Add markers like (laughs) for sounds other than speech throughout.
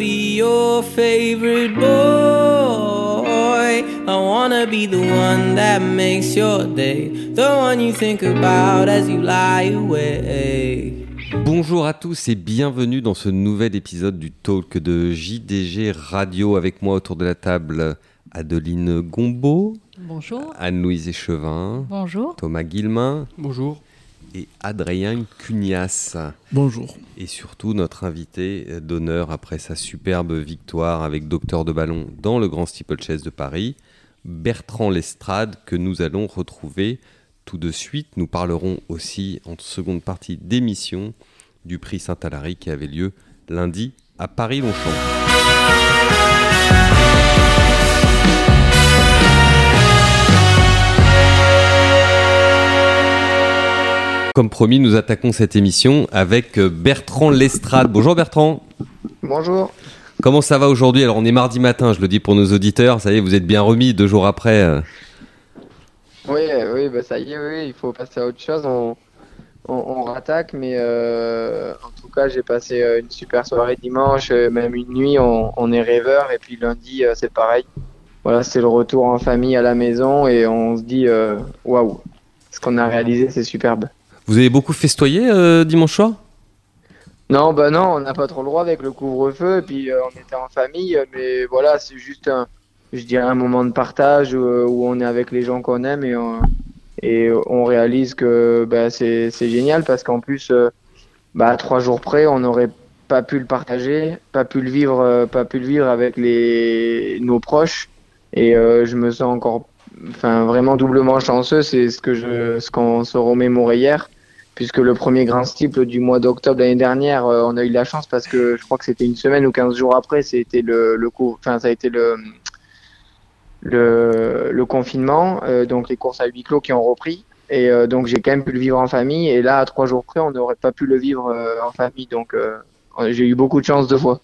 be your favorite boy. I wanna be the one that makes your day, the one you think about as you lie awake. Bonjour à tous et bienvenue dans ce nouvel épisode du talk de JDG Radio avec moi autour de la table Adeline Gombeau. Bonjour. Anne-Louise Échevin. Bonjour. Thomas Guillemin. Bonjour. Et Adrien Cugnas. Bonjour. Et surtout notre invité d'honneur après sa superbe victoire avec Docteur de Ballon dans le Grand Steeplechase de Paris, Bertrand Lestrade, que nous allons retrouver tout de suite. Nous parlerons aussi en seconde partie d'émission du prix Saint-Alary qui avait lieu lundi à Paris-Longchamp. Comme promis, nous attaquons cette émission avec Bertrand Lestrade. Bonjour Bertrand. Bonjour. Comment ça va aujourd'hui? Alors on est mardi matin, je le dis pour nos auditeurs. Ça y est, vous êtes bien remis deux jours après. euh. Oui, oui, bah ça y est, oui, il faut passer à autre chose. On, on, on rattaque, mais euh, en tout cas, j'ai passé euh, une super soirée dimanche, euh, même une nuit, on, on est rêveur, et puis lundi, euh, c'est pareil. Voilà, c'est le retour en famille à la maison, et on se dit, euh, waouh, ce qu'on a réalisé, c'est superbe. Vous avez beaucoup festoyé euh, dimanche soir? Non, bah non, on n'a pas trop le droit avec le couvre-feu, et puis euh, on était en famille, euh, mais voilà, c'est juste un, je dirais un moment de partage où, où on est avec les gens qu'on aime et on, réalise que bah, c'est génial parce qu'en plus, euh, bah, trois jours près, on n'aurait pas pu le partager, pas pu le vivre, euh, pas pu le vivre avec les nos proches, et euh, je me sens encore, enfin vraiment doublement chanceux, c'est ce que je, ce qu'on se remémorait hier puisque le premier grand steeple du mois d'octobre l'année dernière, euh, on a eu de la chance parce que je crois que c'était une semaine ou 15 jours après, c'était le, le coup, enfin ça a été le le, confinement, euh, donc les courses à huis clos qui ont repris. Et euh, donc j'ai quand même pu le vivre en famille. Et là, à trois jours près, on n'aurait pas pu le vivre en famille. Donc j'ai eu beaucoup de chance deux fois.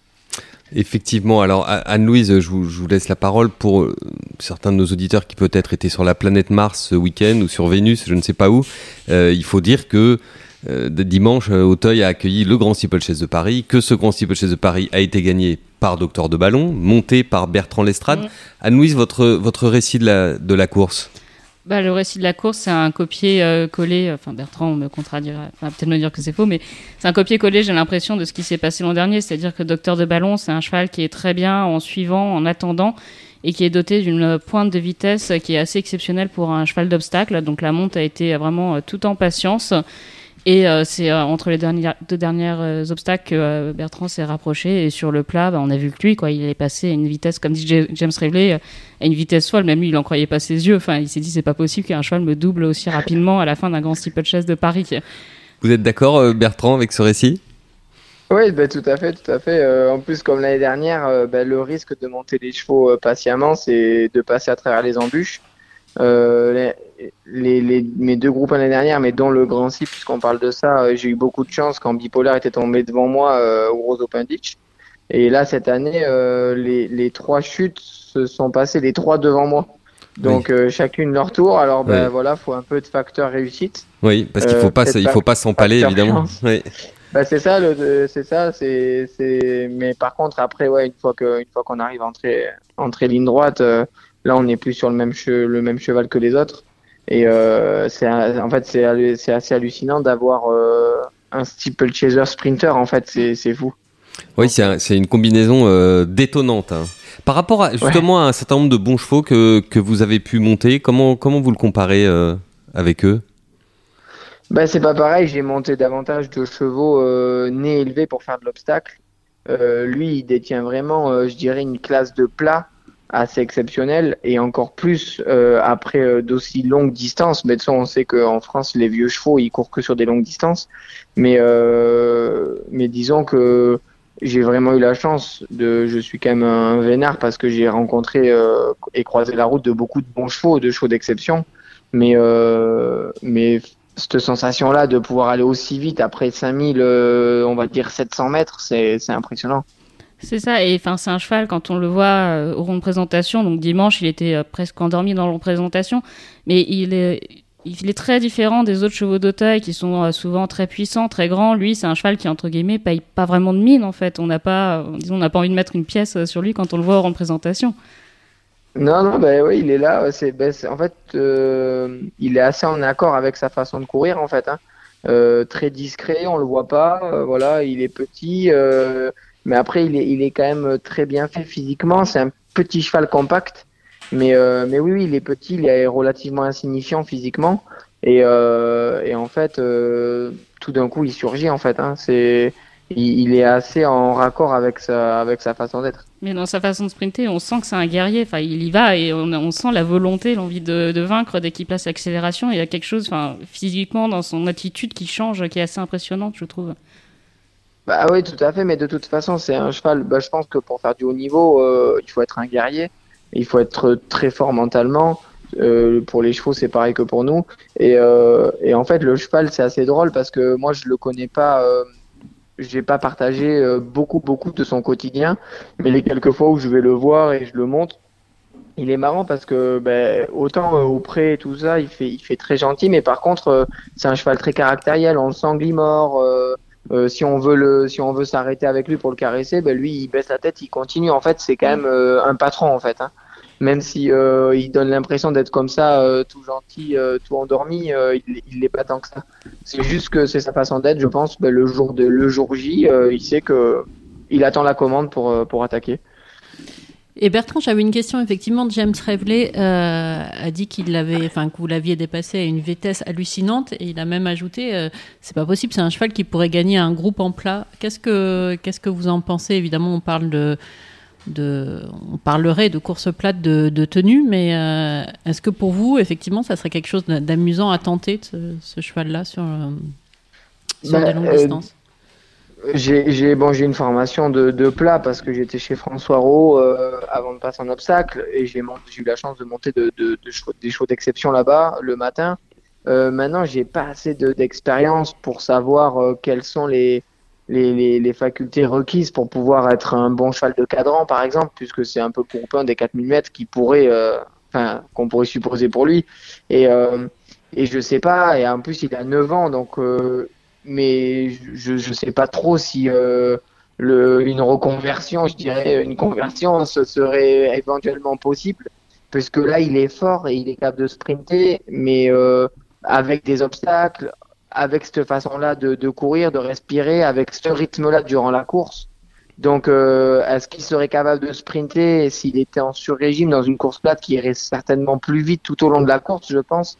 Effectivement. Alors Anne-Louise, je vous, je vous laisse la parole pour euh, certains de nos auditeurs qui peut-être étaient sur la planète Mars ce week-end ou sur Vénus, je ne sais pas où. Euh, il faut dire que euh, dimanche, euh, Auteuil a accueilli le Grand Steeplechase de Paris, que ce Grand Steeplechase de Paris a été gagné par Docteur de Ballon, monté par Bertrand Lestrade. Mm. Anne-Louise, votre, votre récit de la, de la course? Bah, le récit de la course, c'est un copier-coller. Enfin, Bertrand me contredira, enfin, peut-être me dire que c'est faux, mais c'est un copier-coller, j'ai l'impression, de ce qui s'est passé l'an dernier. C'est-à-dire que Docteur de Ballon, c'est un cheval qui est très bien en suivant, en attendant, et qui est doté d'une pointe de vitesse qui est assez exceptionnelle pour un cheval d'obstacle. Donc la monte a été vraiment euh, tout en patience. Et euh, c'est euh, entre les dernières, deux dernières euh, obstacles que euh, Bertrand s'est rapproché. Et sur le plat, bah, on a vu que lui, quoi, il est passé à une vitesse, comme dit J- James Rivley, euh, à une vitesse folle. Même lui, il en croyait pas ses yeux. Enfin, il s'est dit, c'est pas possible qu'un cheval me double aussi rapidement à la fin d'un grand steeplechase de Paris. Vous êtes d'accord, euh, Bertrand, avec ce récit? Oui, bah, tout à fait, tout à fait. Euh, en plus, comme l'année dernière, euh, bah, le risque de monter les chevaux euh, patiemment, c'est de passer à travers les embûches. Euh, les, les, les- mes deux groupes l'année dernière, mais dont le Grand Six, puisqu'on parle de ça, euh, j'ai eu beaucoup de chance quand Bipolaire était tombé devant moi euh, au Rose Open Ditch. Et là, cette année, les, les trois chutes se sont passées, les trois devant moi. Donc, euh, chacune leur tour. Alors, ben voilà, faut un peu de facteur réussite. Oui, parce qu'il Euh, faut pas, il faut pas s'empaler, évidemment. Oui. Bah c'est ça, c'est ça, c'est, c'est. Mais par contre, après, ouais, une fois que, une fois qu'on arrive à entrer, entrer ligne droite, euh, là, on n'est plus sur le même che- le même cheval que les autres. Et euh, c'est, en fait, c'est, assez hallucinant d'avoir euh, un steeplechaser sprinter. En fait, c'est, c'est fou. Oui, c'est un- c'est une combinaison euh, détonnante. hein. Par rapport à, justement à un certain nombre de bons chevaux que, que vous avez pu monter, comment, comment vous le comparez euh, avec eux? Bah c'est pas pareil. J'ai monté davantage de chevaux euh, nés élevés pour faire de l'obstacle. Lui, il détient vraiment, je dirais, une classe de plat assez exceptionnelle et encore plus euh, après euh, d'aussi longues distances. Mais de toute on sait qu'en France, les vieux chevaux, ils courent que sur des longues distances. Mais euh, mais disons que j'ai vraiment eu la chance de, je suis quand même un vénard parce que j'ai rencontré et croisé la route de beaucoup de bons chevaux, de chevaux d'exception. Mais mais cette sensation-là de pouvoir aller aussi vite après 5000, euh, on va dire 700 mètres, c'est impressionnant. C'est ça, et enfin c'est un cheval quand on le voit euh, au rond de présentation. Donc dimanche, il était euh, presque endormi dans le rond de présentation, mais il est il est très différent des autres chevaux de taille qui sont euh, souvent très puissants, très grands. Lui, c'est un cheval qui, entre guillemets, paye pas vraiment de mine, en fait. On n'a pas, disons, on n'a pas envie de mettre une pièce sur lui quand on le voit en représentation. Non, non, bah oui, il est là. C'est, bah, en fait, il est assez en accord avec sa façon de courir, en fait. Hein. Très discret, on le voit pas. Voilà, il est petit, mais après, il est, il est quand même très bien fait physiquement. C'est un petit cheval compact, mais, mais oui, il est petit, il est relativement insignifiant physiquement, et, et en fait, tout d'un coup, il surgit, en fait. Hein. C'est il, est assez en raccord avec sa, avec sa façon d'être. Mais dans sa façon de sprinter, on sent que c'est un guerrier. Enfin, il y va et on, sent la volonté, l'envie de, de, vaincre dès qu'il place l'accélération. Il y a quelque chose, enfin, physiquement, dans son attitude qui change, qui est assez impressionnante, je trouve. Bah oui, tout à fait. Mais de toute façon, c'est un cheval. Bah, je pense que pour faire du haut niveau, euh, il faut être un guerrier. Il faut être très fort mentalement. Euh, pour les chevaux, c'est pareil que pour nous. Et, euh, et en fait, le cheval, c'est assez drôle parce que moi, je le connais pas j'ai pas partagé euh, beaucoup beaucoup de son quotidien, mais les quelques fois où je vais le voir et je le montre, il est marrant parce que ben, autant euh, auprès et tout ça, il fait il fait très gentil, mais par contre euh, c'est un cheval très caractériel, on le sent glimore. si on veut le si on veut s'arrêter avec lui pour le caresser, ben lui il baisse la tête, il continue. En fait, c'est quand même un patron en fait. Hein même si euh, il donne l'impression d'être comme ça, euh, tout gentil, euh, tout endormi, il n'est pas tant que ça. C'est juste que c'est sa façon d'être, je pense. Ben, le jour de le jour J, il sait que il attend la commande pour pour attaquer. Et Bertrand, j'avais une question. Effectivement, James Reveley a dit qu'il l'avait, enfin que vous l'aviez dépassé à une vitesse hallucinante, et il a même ajouté, c'est pas possible, c'est un cheval qui pourrait gagner un groupe en plat. Qu'est-ce que qu'est-ce que vous en pensez? Évidemment, on parle de on parlerait de course plate de, tenue, mais euh, est-ce que pour vous, effectivement, ça serait quelque chose d'amusant à tenter, ce, cheval-là, sur, euh, sur bah, des longues euh, distances? J'ai bon, une formation de, plat parce que j'étais chez François Rowe avant de passer en obstacle et j'ai eu la chance de monter de, des chevaux d'exception là-bas le matin. maintenant, j'ai pas assez d'expérience pour savoir quels sont les, les, les, facultés requises pour pouvoir être un bon cheval de cadran, par exemple, puisque c'est un peu pour des 4000 mètres qui pourrait, euh, enfin, qu'on pourrait supposer pour lui. Et, euh, et je sais pas, et en plus il a 9 ans, donc, euh, mais je, je sais pas trop si euh, le, une reconversion, je dirais, une conversion, serait éventuellement possible, puisque là il est fort et il est capable de sprinter, mais euh, avec des obstacles, avec cette façon-là de, de, courir, de respirer, avec ce rythme-là durant la course. Donc, euh, est-ce qu'il serait capable de sprinter s'il était en sur-régime dans une course plate qui irait certainement plus vite tout au long de la course, je pense?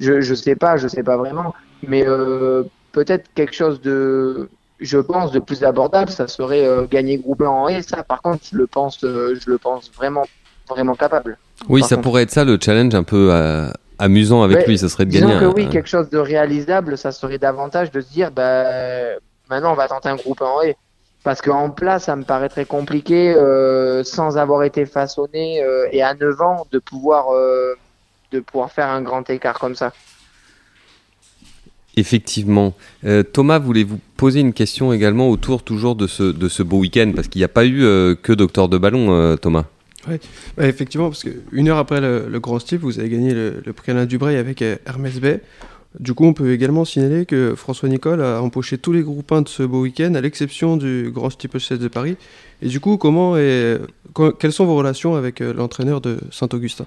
Je ne sais pas, je sais pas vraiment. Mais peut-être quelque chose de, je pense, de plus abordable, ça serait euh, gagner groupe en et ça, par contre, je le pense, euh, je le pense vraiment, vraiment capable. Oui, ça pourrait être ça le challenge un peu amusant avec lui, ça serait de gagner. que oui, quelque chose de réalisable, ça serait davantage de se dire, bah, maintenant on va tenter un groupe en haie. Parce qu'en place, ça me paraît très compliqué, euh, sans avoir été façonné euh, et à 9 ans, de pouvoir, euh, de pouvoir faire un grand écart comme ça. Effectivement. Thomas, voulez-vous poser une question également autour toujours de ce, de ce beau week-end? Parce qu'il n'y a pas eu que Docteur de Ballon, Thomas. Oui, bah, effectivement, parce qu'une heure après le, Grand Steve, vous avez gagné le, prix Alain Dubreuil avec euh, Hermès Bay. Du coup, on peut également signaler que François Nicole a empoché tous les groupes 1 de ce beau week-end, à l'exception du Grand Steeple 16 de Paris. Et du coup, comment et, quelles sont vos relations avec euh, l'entraîneur de Saint-Augustin?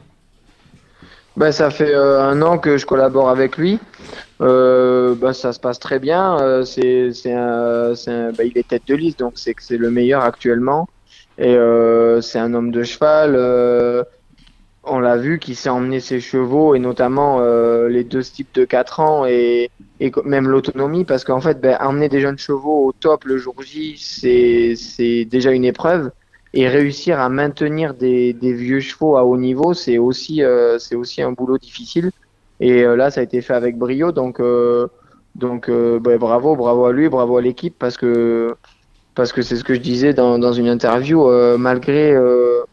Bah, ça fait euh, un an que je collabore avec lui. bah, ça se passe très bien. c'est, c'est un, un bah, il est tête de liste, donc c'est que c'est le meilleur actuellement. Et euh, c'est un homme de cheval. Euh, on l'a vu qui s'est emmené ses chevaux et notamment euh, les deux types de 4 ans et, et même l'autonomie parce qu'en fait ben, emmener des jeunes chevaux au top le jour J c'est déjà une épreuve et réussir à maintenir des, vieux chevaux à haut niveau c'est aussi euh, c'est aussi un boulot difficile. Et euh, là ça a été fait avec brio. Donc donc ben, bravo bravo à lui bravo à l'équipe. Parce que parce que c'est ce que je disais dans, une interview, euh, malgré euh,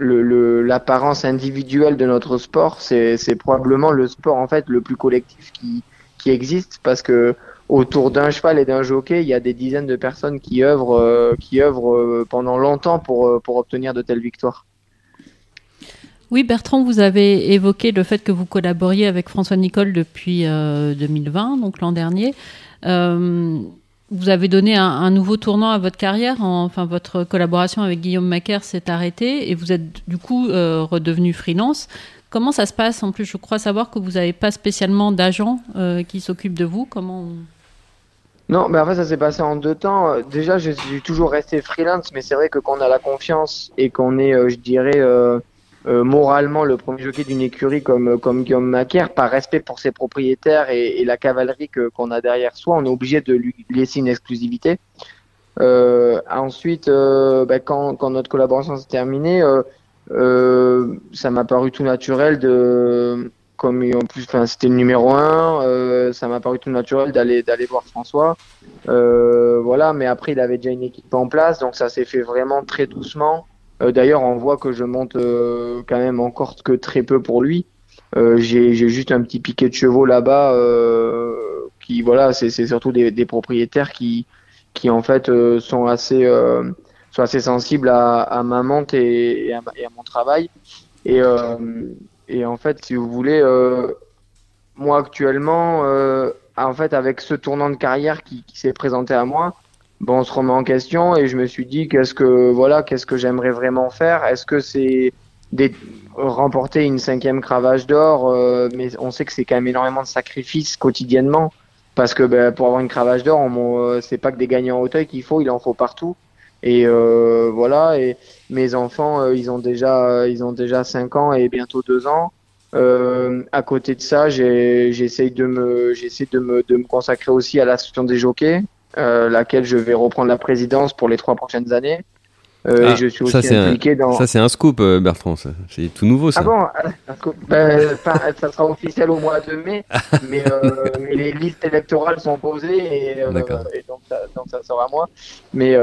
l'apparence individuelle de notre sport, c'est probablement le sport en fait le plus collectif qui, qui existe. Parce que autour d'un cheval et d'un jockey, il y a des dizaines de personnes qui œuvrent, euh, qui œuvrent pendant longtemps pour, pour obtenir de telles victoires. Oui, Bertrand, vous avez évoqué le fait que vous collaboriez avec François Nicole depuis 2020, donc l'an dernier. vous avez donné un, nouveau tournant à votre carrière, enfin votre collaboration avec Guillaume Macaire s'est arrêtée et vous êtes du coup redevenu freelance. Comment ça se passe? En plus, je crois savoir que vous n'avez pas spécialement d'agent euh, qui s'occupe de vous. Comment Non, mais en fait, ça s'est passé en deux temps. Déjà, je toujours resté freelance, mais c'est vrai que quand on a la confiance et qu'on est, euh, je dirais, euh, moralement le premier jockey d'une écurie comme, comme Guillaume Macaire, par respect pour ses propriétaires et, la cavalerie qu'on a derrière soi, on est obligé de lui laisser une exclusivité. ensuite, ben, quand, quand, notre collaboration s'est terminée, euh, ça m'a paru tout naturel de comme en plus c'était le numéro un euh, ça m'a paru tout naturel d'aller d'aller voir François. Euh, voilà mais après il avait déjà une équipe en place donc ça s'est fait vraiment très doucement. Euh, d'ailleurs on voit que je monte quand même encore que très peu pour lui. J'ai juste un petit piquet de chevaux là-bas qui voilà c'est surtout des, propriétaires qui qui en fait sont assez sont assez sensibles à, ma monte et, à, et, à, mon travail. Et, et en fait, si vous voulez, euh, moi actuellement, euh, en fait, avec ce tournant de carrière qui, s'est présenté à moi, bon, on se remet en question et je me suis dit qu'est-ce que voilà, qu'est-ce que j'aimerais vraiment faire? Est-ce que c'est remporter une cinquième cravache d'or euh, Mais on sait que c'est quand même énormément de sacrifices quotidiennement parce que ben, pour avoir une cravache d'or, euh, c'est pas que des gagnants en hauteuil qu'il faut, il en faut partout. Et euh, voilà. Et mes enfants, euh, ils ont déjà, ils ont déjà 5 ans et bientôt 2 ans. Euh, à côté de ça, j'essaie de me, j'essaie de me, de me consacrer aussi à l'association des jockeys, euh, laquelle je vais reprendre la présidence pour les trois prochaines années. Euh, ah, et je suis aussi ça, impliqué un, dans. Ça, c'est un scoop, euh, Bertrand. C'est tout nouveau, ça. Ah bon ben, Ça sera officiel au mois de mai, (laughs) mais, euh, mais les listes électorales sont posées et, et donc, ça, donc ça sera moi. Mais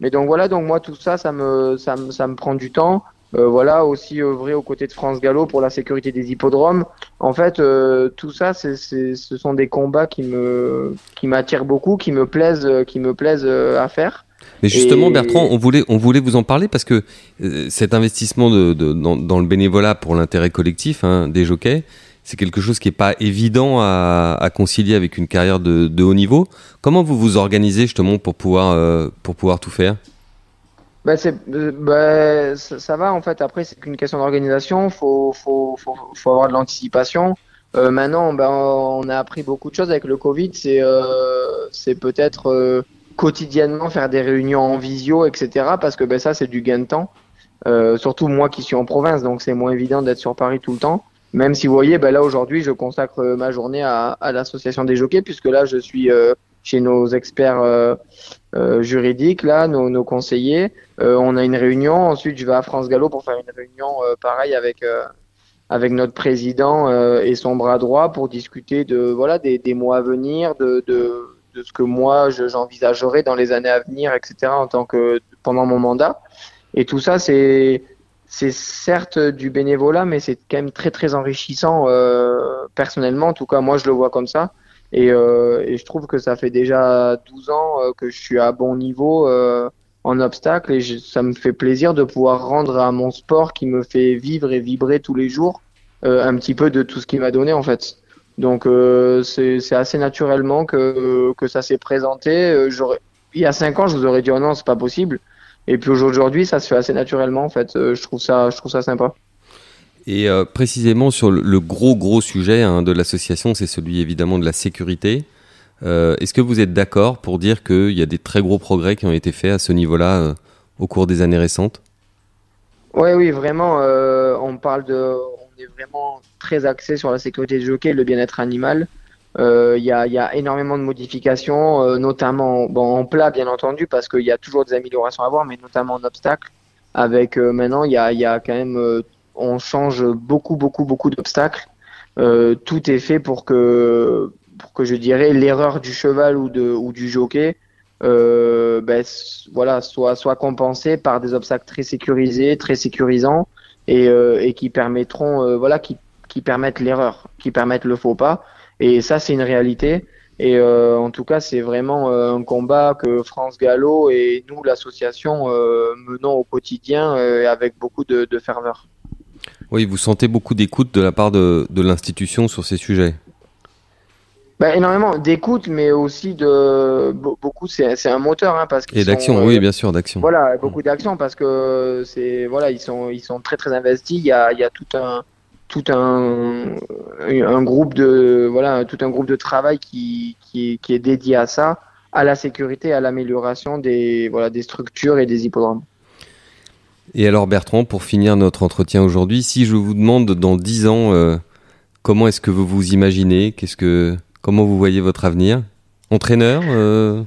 mais donc voilà, donc moi tout ça, ça me, ça me, ça me prend du temps. Euh, voilà, aussi œuvrer aux côtés de France Gallo pour la sécurité des hippodromes. En fait, euh, tout ça, c'est, c'est, ce sont des combats qui me, qui m'attirent beaucoup, qui me plaisent, qui me plaisent euh, à faire. Mais justement, Bertrand, on voulait, on voulait vous en parler parce que euh, cet investissement de, de dans, dans, le bénévolat pour l'intérêt collectif hein, des jockeys, c'est quelque chose qui n'est pas évident à, concilier avec une carrière de, haut niveau. Comment vous vous organisez justement pour pouvoir, euh, pour pouvoir tout faire? Bah, bah, ça, va en fait. Après, c'est qu'une question d'organisation. Faut, faut, faut, faut, avoir de l'anticipation. Euh, maintenant, ben, on a appris beaucoup de choses avec le Covid. C'est euh, peut-être euh, quotidiennement faire des réunions en visio, etc. Parce que ben, ça, c'est du gain de temps. Surtout moi qui suis en province, donc c'est moins évident d'être sur Paris tout le temps. Même si vous voyez, ben là aujourd'hui, je consacre euh, ma journée à, l'association des jockeys, puisque là, je suis euh, chez nos experts euh, juridiques, là, nos, conseillers. On a une réunion. Ensuite, je vais à France Gallo pour faire une réunion pareil avec avec notre président et son bras droit pour discuter de voilà des, des mois à venir, de, de, de ce que moi j'envisagerais dans les années à venir, etc. En tant que pendant mon mandat. Et tout ça, c'est c'est certes du bénévolat, mais c'est quand même très très enrichissant euh, personnellement. En tout cas, moi je le vois comme ça. Et, euh, et je trouve que ça fait déjà 12 ans euh, que je suis à bon niveau euh, en obstacle et je, ça me fait plaisir de pouvoir rendre à mon sport qui me fait vivre et vibrer tous les jours euh, un petit peu de tout ce qu'il m'a donné en fait. Donc c'est assez naturellement que, que ça s'est présenté. il y a 5 ans, je vous aurais dit oh non, c'est pas possible. Et puis aujourd'hui, ça se fait assez naturellement en fait. Euh, je trouve ça, je trouve ça sympa. Et euh, précisément sur le, gros gros sujet hein, de l'association, c'est celui évidemment de la sécurité. Euh, Est-ce que vous êtes d'accord pour dire qu'il y a des très gros progrès qui ont été faits à ce niveau-là euh, au cours des années récentes? Oui, oui, vraiment. On parle de, on est vraiment très axé sur la sécurité du jockey, le bien-être animal. Il euh, y, a, y, a, énormément de modifications, euh, notamment en plat bien entendu, parce qu'il y a toujours des améliorations à voir, mais notamment en obstacle. Avec euh, maintenant, il y a, quand même, on change beaucoup, beaucoup, beaucoup d'obstacles. tout est fait pour que, pour que je dirais l'erreur du cheval ou, de, ou du jockey ben, voilà, soit, soit compensée par des obstacles très sécurisés, très sécurisants et, et qui permettront, voilà, qui, qui permettent l'erreur, qui permettent le faux pas. Et ça, c'est une réalité. Et euh, en tout cas, c'est vraiment euh, un combat que France Gallo et nous, l'association, euh, menons au quotidien avec beaucoup de, de, ferveur. Oui, vous sentez beaucoup d'écoute de la part de, de l'institution sur ces sujets. Bah, énormément d'écoute, mais aussi de beaucoup. C'est un moteur, hein, parce et d'action, oui, bien sûr, d'action. Voilà, beaucoup d'action parce que c'est voilà, ils sont ils sont très très investis. Il y a il y a tout un tout un un groupe de voilà tout un groupe de travail qui qui, qui est dédié à ça, à la sécurité, à l'amélioration des voilà des structures et des hippodromes. Et alors Bertrand, pour finir notre entretien aujourd'hui, si je vous demande dans dix ans, euh, comment est-ce que vous vous imaginez? Qu'est-ce que Comment vous voyez votre avenir? Entraîneur euh...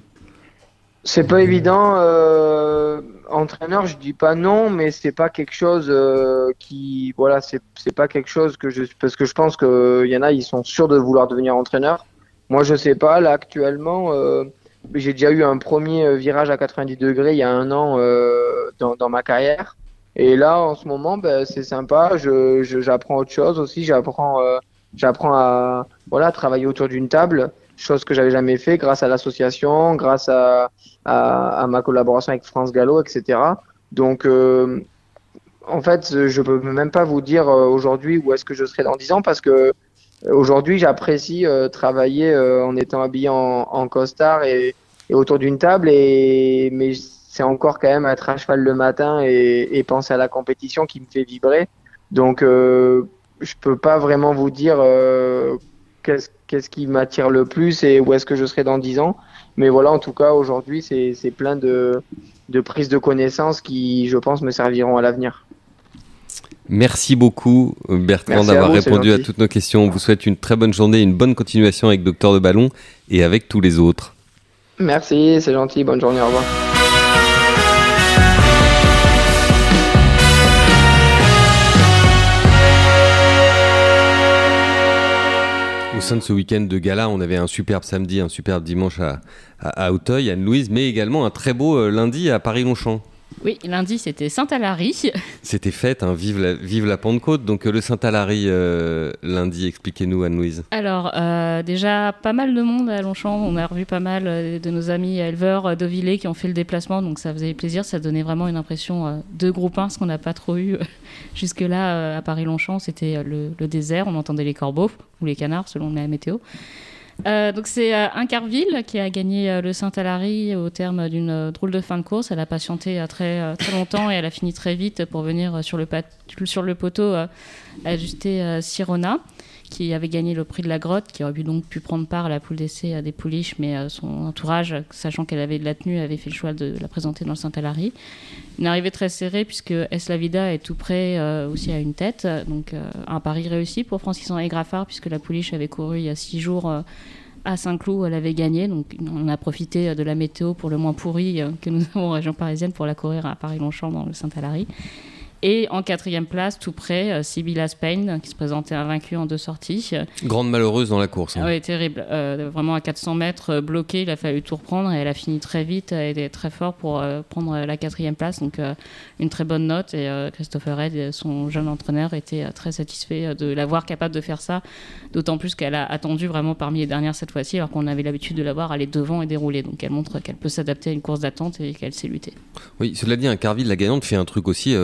C'est pas évident. Euh, entraîneur, je dis pas non, mais c'est pas quelque chose euh, qui, voilà, c'est pas quelque chose que je, parce que je pense qu'il y en a, ils sont sûrs de vouloir devenir entraîneur. Moi, je sais pas. Là, actuellement, euh, j'ai déjà eu un premier virage à 90 degrés il y a un an dans, ma carrière. Et là, en ce moment, ben, c'est sympa. Je, j'apprends autre chose aussi. J'apprends J'apprends à voilà travailler autour d'une table, chose que j'avais jamais fait grâce à l'association, grâce à, ma collaboration avec France Gallo, etc. Donc euh, en fait, je peux même pas vous dire euh, aujourd'hui où est-ce que je serai dans 10 ans parce que euh, aujourd'hui j'apprécie travailler en étant habillé en, costard et, autour d'une table et mais c'est encore quand même être à cheval le matin et, et, penser à la compétition qui me fait vibrer. Donc je peux pas vraiment vous dire qu'est-ce qu'est-ce qui m'attire le plus et où est-ce que je serai dans 10 ans. Mais voilà, en tout cas, aujourd'hui, c'est plein de, de prises de connaissances qui, je pense, me serviront à l'avenir. Merci beaucoup Bertrand d'avoir répondu à toutes nos questions. On vous souhaite une très bonne journée, une bonne continuation avec Docteur de Ballon et avec tous les autres. Merci, c'est gentil. Bonne journée, au revoir. Au sein de ce week-end de gala, on avait un superbe samedi, un superbe dimanche à, à, Auteuil, Anne-Louise, mais également un très beau euh, lundi à Paris-Longchamp. Oui, lundi c'était Saint-Alary. C'était fête, hein, vive, la, vive la Pentecôte. Donc euh, le Saint-Alary euh, lundi, expliquez-nous Anne-Louise. Alors euh, déjà pas mal de monde à Longchamp, on a revu pas mal de nos amis éleveurs d'Ovillé qui ont fait le déplacement, donc ça faisait plaisir, ça donnait vraiment une impression de groupe 1, ce qu'on n'a pas trop eu jusque-là à Paris-Longchamp, c'était le, le, désert, on entendait les corbeaux ou les canards selon la météo. Euh, donc c'est euh, Incarville qui a gagné euh, le Saint-Alary au terme d'une drôle de fin de course. Elle a patienté très, longtemps et elle a fini très vite pour venir sur le poteau ajuster Sirona qui avait gagné le prix de la grotte, qui aurait pu donc pu prendre part à la poule d'essai des pouliches, mais son entourage, sachant qu'elle avait de la tenue, avait fait le choix de la présenter dans le Saint-Alary. Une arrivée très serrée puisque Eslavida est tout près aussi à une tête, donc un pari réussi pour Francis-Henri Graffard puisque la pouliche avait couru il y a six jours à Saint-Cloud, elle avait gagné. Donc, on a profité de la météo pour le moins pourri euh, que nous avons en région parisienne pour la courir à Paris-Longchamp dans le Saint-Alary. Et en quatrième place, tout près, euh, Sibylla Spain, qui se présentait invaincue en deux sorties. Grande malheureuse dans la course. Hein. Oui, terrible. Euh, vraiment à 400 mètres, euh, bloquée, il a fallu tout reprendre et elle a fini très vite. Elle était très fort pour prendre la quatrième place. Donc, une très bonne note. Et Christopher Red, son jeune entraîneur, était très satisfait de l'avoir capable de faire ça. D'autant plus qu'elle a attendu vraiment parmi les dernières cette fois-ci, alors qu'on avait l'habitude de la voir aller devant et dérouler. Donc, elle montre qu'elle peut s'adapter à une course d'attente et qu'elle sait lutter. Oui, cela dit, un Carville, la gagnante, fait un truc aussi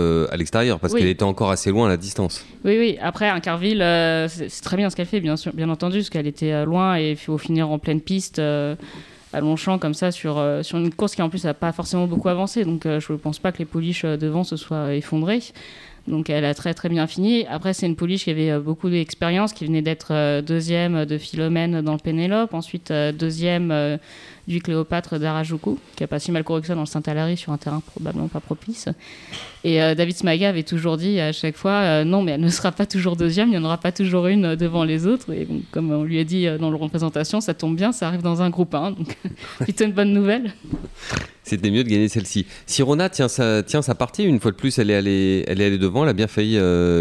parce qu'elle était encore assez loin à la distance. Oui, oui. Après, un Carville, euh, c'est très bien ce qu'elle fait, bien, sûr, bien entendu, parce qu'elle était euh, loin et il faut finir en pleine piste. Euh, à Longchamp comme ça sur, sur une course qui en plus n'a pas forcément beaucoup avancé donc je ne pense pas que les pouliches devant se soient effondrées donc elle a très très bien fini. Après c'est une pouliche qui avait beaucoup d'expérience, qui venait d'être deuxième de Philomène dans le Pénélope, ensuite deuxième du Cléopâtre d'Arajuku, qui a pas si mal couru que ça dans le Saint-Alary sur un terrain probablement pas propice. Et euh, David Smaga avait toujours dit à chaque fois euh, non, mais elle ne sera pas toujours deuxième, il n'y en aura pas toujours une devant les autres. Et comme on lui a dit euh, dans le représentation, ça tombe bien, ça arrive dans un groupe 1, donc (laughs) une bonne nouvelle. C'était mieux de gagner celle-ci. Sirona tient sa, tient sa partie, une fois de plus, elle est allée devant, elle a bien failli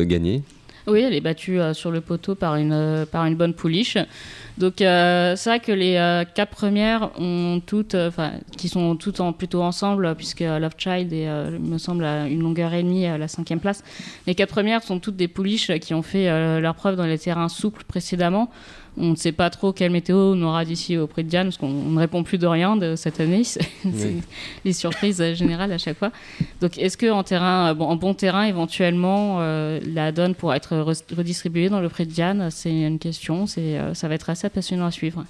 gagner. Oui, elle est battue sur le poteau par une, par une bonne pouliche. Donc euh, c'est vrai que les euh, quatre premières ont toutes, euh, enfin, qui sont toutes en, plutôt ensemble, puisque Love Child est, me semble, à une longueur et demie à la cinquième place. Les quatre premières sont toutes des pouliches qui ont fait leur preuve dans les terrains souples précédemment. On ne sait pas trop quelle météo on aura d'ici au prix de Diane, parce qu'on ne répond plus de rien de cette année. (laughs) C'est Oui. les surprises euh, générales à chaque fois. Donc, est-ce que en terrain, euh, bon, en bon terrain, éventuellement, euh, la donne pourra être re- redistribuée dans le prix de Diane C'est une question. C'est, euh, ça va être assez passionnant à suivre.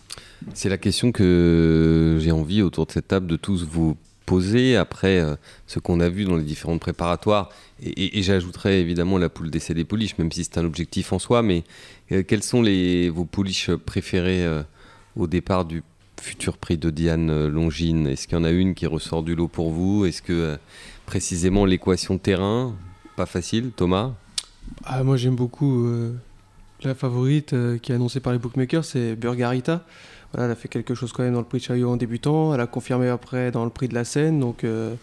C'est la question que j'ai envie autour de cette table de tous vous poser après euh, ce qu'on a vu dans les différentes préparatoires. Et, et- j'ajouterais évidemment la poule d'essai des pouliches, même si c'est un objectif en soi. Mais euh, quelles sont les, vos pouliches préférées euh, au départ du futur prix de Diane euh, Longines? Est-ce qu'il y en a une qui ressort du lot pour vous? Est-ce que précisément l'équation terrain, pas facile, Thomas? Ah, moi j'aime beaucoup la favorite qui est annoncée par les bookmakers, c'est Burgarita. Voilà, elle a fait quelque chose quand même dans le prix de Chaillot en débutant. Elle a confirmé après dans le prix de la Seine, donc euh,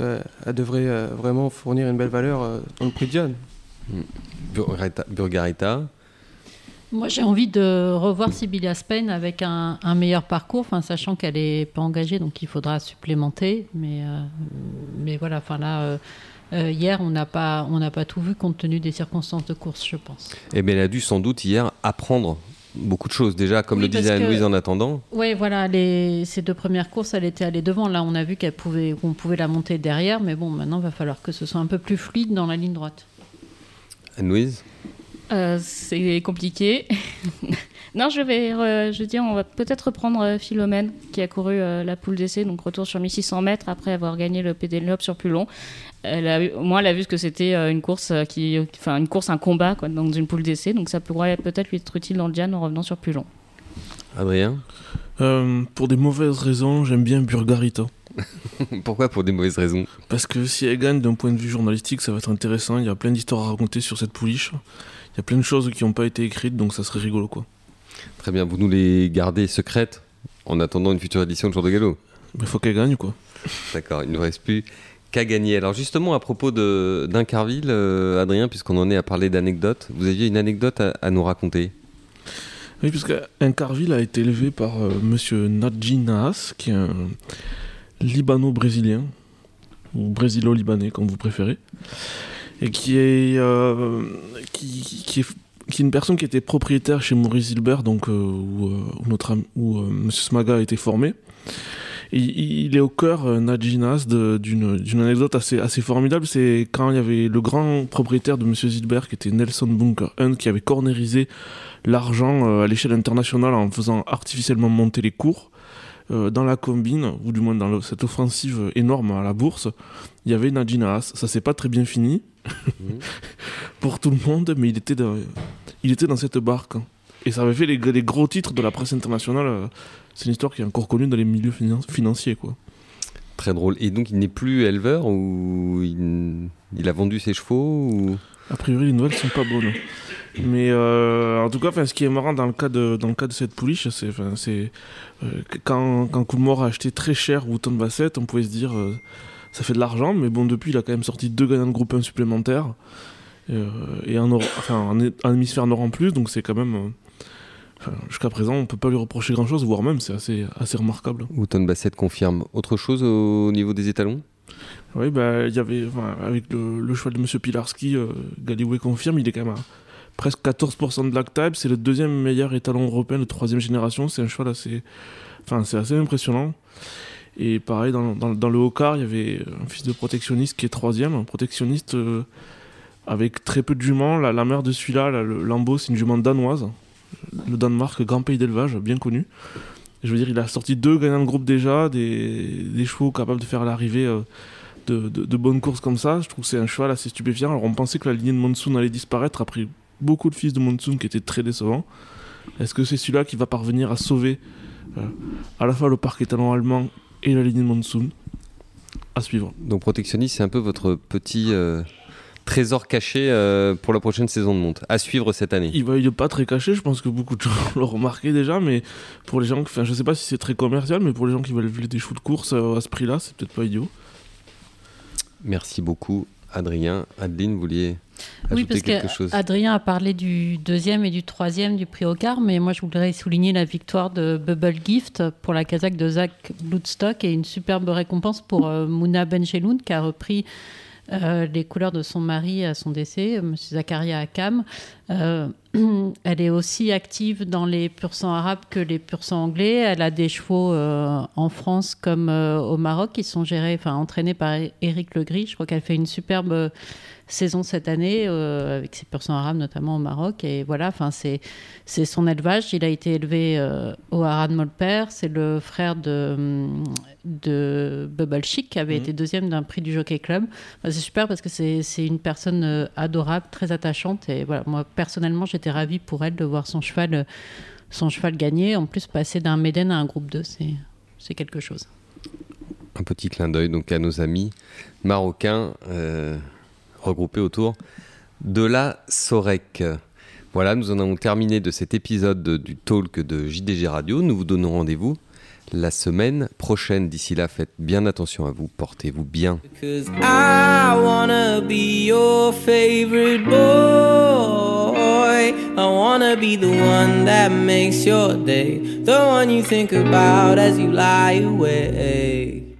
euh, elle devrait euh, vraiment fournir une belle valeur euh, dans le prix de Diane. Burgarita, Burgarita Moi, j'ai envie de revoir Sibylla Spain avec un, un meilleur parcours, enfin, sachant qu'elle n'est pas engagée, donc il faudra supplémenter. Mais, euh, mais voilà, enfin là, euh, euh, hier, on n'a pas, on n'a pas tout vu compte tenu des circonstances de course, je pense. Eh bien, elle a dû sans doute hier apprendre beaucoup de choses. Déjà, comme Oui, le disait Anne-Louise en attendant. Oui, voilà, les, ces deux premières courses, elle était allée devant. Là, on a vu qu'elle pouvait, qu'on pouvait la monter derrière, mais bon, maintenant, il va falloir que ce soit un peu plus fluide dans la ligne droite. Anne-Louise? Euh, c'est compliqué. (laughs) non, je vais, re- je dire, on va peut-être reprendre euh, Philomène qui a couru euh, la poule d'essai, donc retour sur 1600 mètres après avoir gagné le Pédélope sur plus long. Elle a, au moins, elle a vu ce que c'était une course qui, enfin, une course, un combat quoi, dans une poule d'essai, donc ça pourrait peut-être lui être utile dans le Diane en revenant sur plus long. Adrien? Euh, pour des mauvaises raisons, j'aime bien Burgarita. (laughs) Pourquoi pour des mauvaises raisons? Parce que si elle gagne d'un point de vue journalistique, ça va être intéressant. Il y a plein d'histoires à raconter sur cette pouliche. Il y a plein de choses qui n'ont pas été écrites, donc ça serait rigolo quoi. Très bien, vous nous les gardez secrètes en attendant une future édition de Jour de Galop. Mais faut qu'elle gagne quoi. D'accord, il ne nous reste plus qu'à gagner. Alors justement, à propos d'Incarville, euh, Adrien, puisqu'on en est à parler d'anecdotes, vous aviez une anecdote à, à nous raconter Oui, parce qu'un Carville a été élevé par euh, monsieur Nadji Nahas, qui est un libano-brésilien, ou brésilo-libanais, comme vous préférez, et qui est, euh, qui, qui est, une personne qui était propriétaire chez Maurice Hilbert, donc, euh, où, euh, où notre où monsieur Smaga a été formé. Il est au cœur, de- d'une anecdote assez, assez formidable. C'est quand il y avait le grand propriétaire de monsieur Hilbert, qui était Nelson Bunker Hunt, qui avait cornérisé l'argent à l'échelle internationale en faisant artificiellement monter les cours. Dans la combine, ou du moins dans cette offensive énorme à la bourse, il y avait Nadine Haas. Ça s'est pas très bien fini (laughs) pour tout le monde, mais il était dans, il était dans cette barque. hein. Et ça avait fait les, les gros titres de la presse internationale. C'est une histoire qui est encore connue dans les milieux finan- financiers. Quoi. Très drôle. Et donc, il n'est plus éleveur ou il, il a vendu ses chevaux ou... A priori, les nouvelles sont pas bonnes. Mais euh, en tout cas, ce qui est marrant dans le cas de, dans le cas de cette pouliche, c'est euh, quand, quand Coolmore a acheté très cher Wooton Bassett, on pouvait se dire euh, ça fait de l'argent, mais bon, depuis, il a quand même sorti deux gagnants de groupe 1 supplémentaires. Euh, et un, Nor- enfin, un, hé- un hémisphère nord en plus, donc c'est quand même. euh, enfin, Jusqu'à présent, on peut pas lui reprocher grand chose, voire même c'est assez, assez remarquable. Wooton Bassett confirme. Autre chose au niveau des étalons? Oui, bah, il y avait, enfin, avec le, le cheval de Monsieur Pilarski, euh, confirme, il est quand même à presque 14% de black type. C'est le deuxième meilleur étalon européen de troisième génération. C'est un cheval assez, enfin, c'est assez impressionnant. Et pareil, dans, le haut quart, il y avait un fils de protectionniste qui est troisième, un protectionniste euh, avec très peu de juments. La, la mère de celui-là, là, le Lambeau, c'est une jument danoise. Le Danemark, grand pays d'élevage, bien connu. Je veux dire, il a sorti deux gagnants de groupe déjà, des, chevaux capables de faire l'arrivée euh, de bonnes courses comme ça. Je trouve que c'est un cheval assez stupéfiant. Alors on pensait que la lignée de Monsoon allait disparaître après beaucoup de fils de Monsoon qui étaient très décevants. Est-ce que c'est celui-là qui va parvenir à sauver euh, à la fois le parc étalon allemand et la lignée de Monsoon À suivre. Donc, protectionniste, c'est un peu votre petit euh, trésor caché euh, pour la prochaine saison de monte. À suivre cette année. Il va il pas très caché, je pense que beaucoup de gens (laughs) l'ont remarqué déjà, mais pour les gens, enfin je sais pas si c'est très commercial, mais pour les gens qui veulent vivre des chevaux de course euh, à ce prix-là, c'est peut-être pas idiot. Merci beaucoup, Adrien. Adeline, vous vouliez Oui, parce quelque chose? Adrien a parlé du deuxième et du troisième du prix au quart, mais moi je voudrais souligner la victoire de Bubble Gift pour la casaque de Zach Bloodstock et une superbe récompense pour euh, Mouna Bencheloun qui a repris euh, les couleurs de son mari à son décès, M. Zakaria Akam. Euh, (clears throat) elle est aussi active dans les pur sang arabes que les pur sang anglais. Elle a des chevaux euh, en France comme euh, au Maroc qui sont gérés, enfin entraînés par Éric Legris. Je crois qu'elle fait une superbe saison cette année euh, avec ses pur sang arabes notamment au Maroc. Et voilà, enfin c'est c'est son élevage. Il a été élevé au Haras de Molper. C'est le frère de de Bubble Chic qui avait Mhm. été deuxième d'un prix du Jockey Club. Enfin, c'est super parce que c'est c'est une personne euh, adorable, très attachante. Et voilà, moi personnellement, j'étais ravie pour elle de voir son cheval, euh, son cheval gagner. En plus, passer d'un Méden à un groupe 2, c'est c'est quelque chose. Un petit clin d'œil donc à nos amis marocains euh, regroupés autour de la Sorek. Voilà, nous en avons terminé de cet épisode de- du talk de JDG Radio. Nous vous donnons rendez-vous la semaine prochaine. D'ici là, faites bien attention à vous, portez-vous bien. Cause I wanna be your favorite boy. I wanna be the one that makes your day. The one you think about as you lie awake.